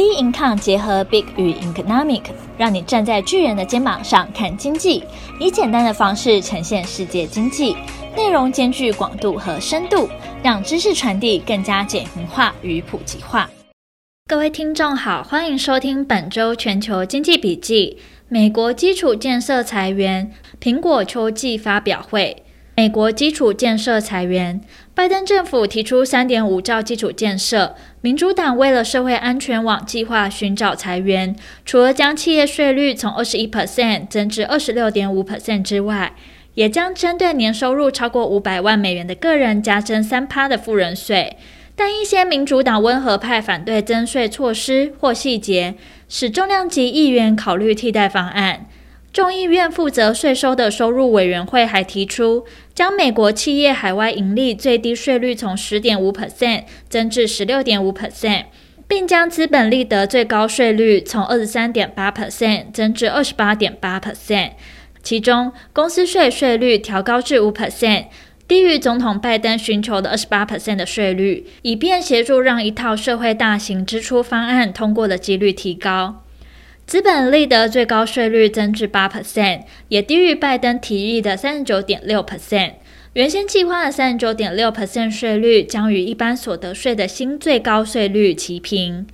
B Income 结合 Big 与 Economic，让你站在巨人的肩膀上看经济，以简单的方式呈现世界经济，内容兼具广度和深度，让知识传递更加简明化与普及化。各位听众好，欢迎收听本周全球经济笔记。美国基础建设裁员，苹果秋季发表会。美国基础建设裁员，拜登政府提出三点五兆基础建设。民主党为了社会安全网计划寻找裁员，除了将企业税率从二十一 percent 增至二十六点五 percent 之外，也将针对年收入超过五百万美元的个人加征三趴的富人税。但一些民主党温和派反对增税措施或细节，使重量级议员考虑替代方案。众议院负责税收的收入委员会还提出，将美国企业海外盈利最低税率从十点五 percent 增至十六点五 percent，并将资本利得最高税率从二十三点八 percent 增至二十八点八 percent，其中公司税税率调高至五 percent，低于总统拜登寻求的二十八 percent 的税率，以便协助让一套社会大型支出方案通过的几率提高。资本利得最高税率增至八 percent，也低于拜登提议的三十九点六 percent。原先计划的三十九点六 percent 税率将与一般所得税的新最高税率齐平。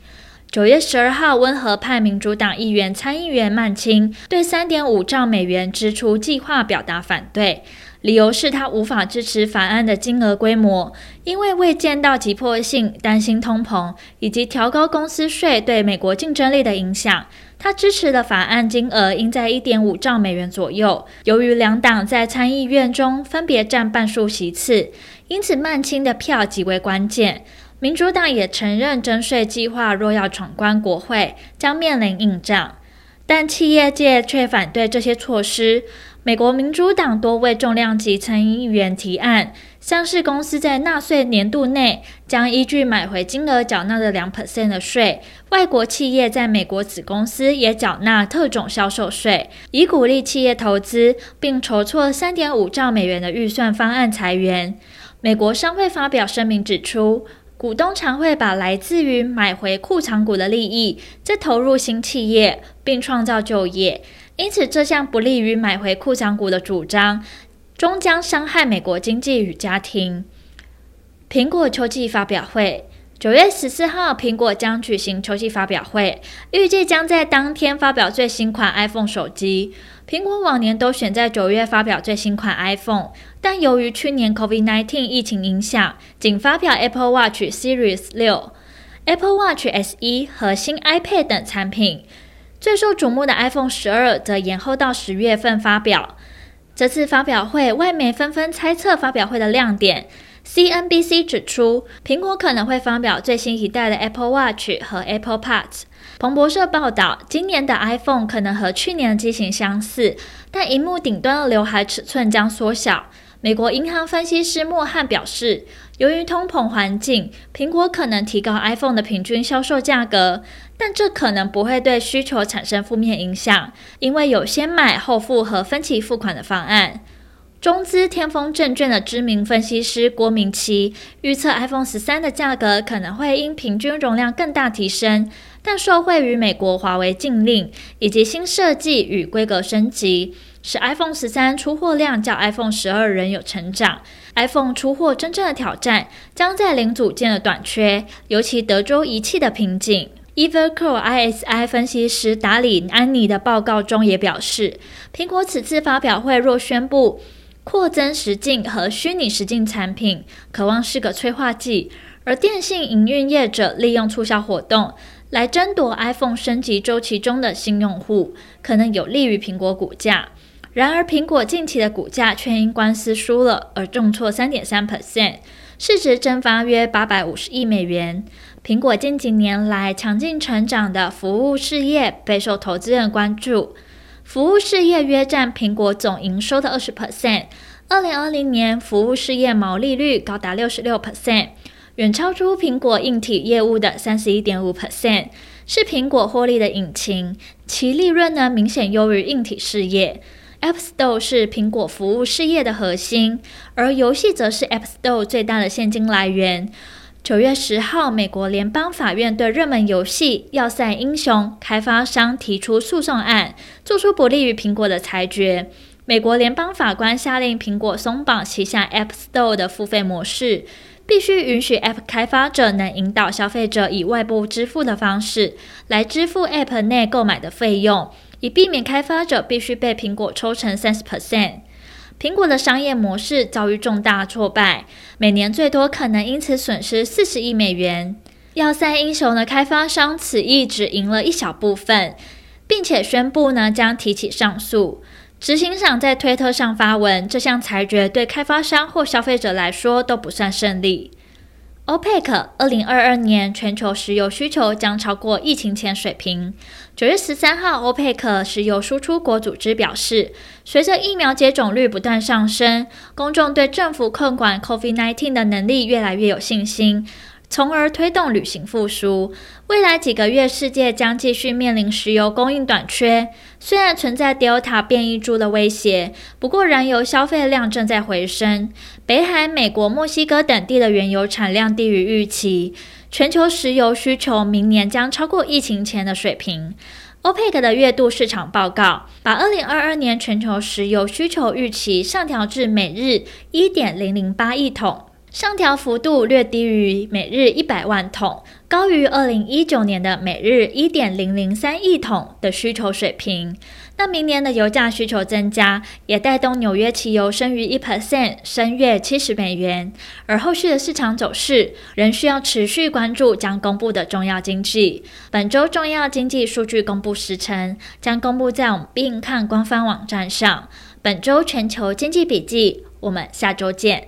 九月十二号，温和派民主党议员参议员曼青对三点五兆美元支出计划表达反对，理由是他无法支持法案的金额规模，因为未见到急迫性，担心通膨以及调高公司税对美国竞争力的影响。他支持的法案金额应在一点五兆美元左右。由于两党在参议院中分别占半数席次，因此曼青的票极为关键。民主党也承认征税计划若要闯关国会，将面临硬仗。但企业界却反对这些措施。美国民主党多位重量级参议员提案，像是公司在纳税年度内将依据买回金额缴纳的两 percent 的税，外国企业在美国子公司也缴纳特种销售税，以鼓励企业投资，并筹措三点五兆美元的预算方案裁员。美国商会发表声明指出，股东常会把来自于买回库藏股的利益再投入新企业，并创造就业。因此，这项不利于买回库藏股的主张，终将伤害美国经济与家庭。苹果秋季发表会，九月十四号，苹果将举行秋季发表会，预计将在当天发表最新款 iPhone 手机。苹果往年都选在九月发表最新款 iPhone，但由于去年 COVID-19 疫情影响，仅发表 Apple Watch Series 六、Apple Watch SE 和新 iPad 等产品。最受瞩目的 iPhone 十二则延后到十月份发表。这次发表会，外媒纷纷猜测发表会的亮点。CNBC 指出，苹果可能会发表最新一代的 Apple Watch 和 Apple Parts。彭博社报道，今年的 iPhone 可能和去年的机型相似，但荧幕顶端的刘海尺寸将缩小。美国银行分析师莫汉表示，由于通膨环境，苹果可能提高 iPhone 的平均销售价格，但这可能不会对需求产生负面影响，因为有先买后付和分期付款的方案。中资天风证券的知名分析师郭明奇预测，iPhone 十三的价格可能会因平均容量更大提升，但受惠于美国华为禁令以及新设计与规格升级。使 iPhone 十三出货量较 iPhone 十二仍有成长。iPhone 出货真正的挑战将在零组件的短缺，尤其德州仪器的瓶颈。e v e r c o ISI 分析师达里安妮的报告中也表示，苹果此次发表会若宣布扩增实境和虚拟实境产品，可望是个催化剂。而电信营运业者利用促销活动来争夺 iPhone 升级周期中的新用户，可能有利于苹果股价。然而，苹果近期的股价却因官司输了而重挫三点三 percent，市值蒸发约八百五十亿美元。苹果近几年来强劲成长的服务事业备受投资人关注，服务事业约占苹果总营收的二十 percent。二零二零年，服务事业毛利率高达六十六 percent，远超出苹果硬体业务的三十一点五 percent，是苹果获利的引擎，其利润呢明显优于硬体事业。App Store 是苹果服务事业的核心，而游戏则是 App Store 最大的现金来源。九月十号，美国联邦法院对热门游戏《要塞英雄》开发商提出诉讼案，做出不利于苹果的裁决。美国联邦法官下令苹果松绑旗下 App Store 的付费模式，必须允许 App 开发者能引导消费者以外部支付的方式来支付 App 内购买的费用，以避免开发者必须被苹果抽成三十 percent。苹果的商业模式遭遇重大挫败，每年最多可能因此损失四十亿美元。要塞英雄的开发商此役只赢了一小部分，并且宣布呢将提起上诉。执行长在推特上发文，这项裁决对开发商或消费者来说都不算胜利。OPEC 二零二二年全球石油需求将超过疫情前水平。九月十三号，OPEC 石油输出国组织表示，随着疫苗接种率不断上升，公众对政府控管 COVID-19 的能力越来越有信心。从而推动旅行复苏。未来几个月，世界将继续面临石油供应短缺。虽然存在 Delta 变异株的威胁，不过燃油消费量正在回升。北海、美国、墨西哥等地的原油产量低于预期，全球石油需求明年将超过疫情前的水平。OPEC 的月度市场报告把2022年全球石油需求预期上调至每日1.008亿桶。上调幅度略低于每日一百万桶，高于二零一九年的每日一点零零三亿桶的需求水平。那明年的油价需求增加，也带动纽约期油升逾一 percent，升约七十美元。而后续的市场走势仍需要持续关注将公布的重要经济。本周重要经济数据公布时程将公布在我们并看官方网站上。本周全球经济笔记，我们下周见。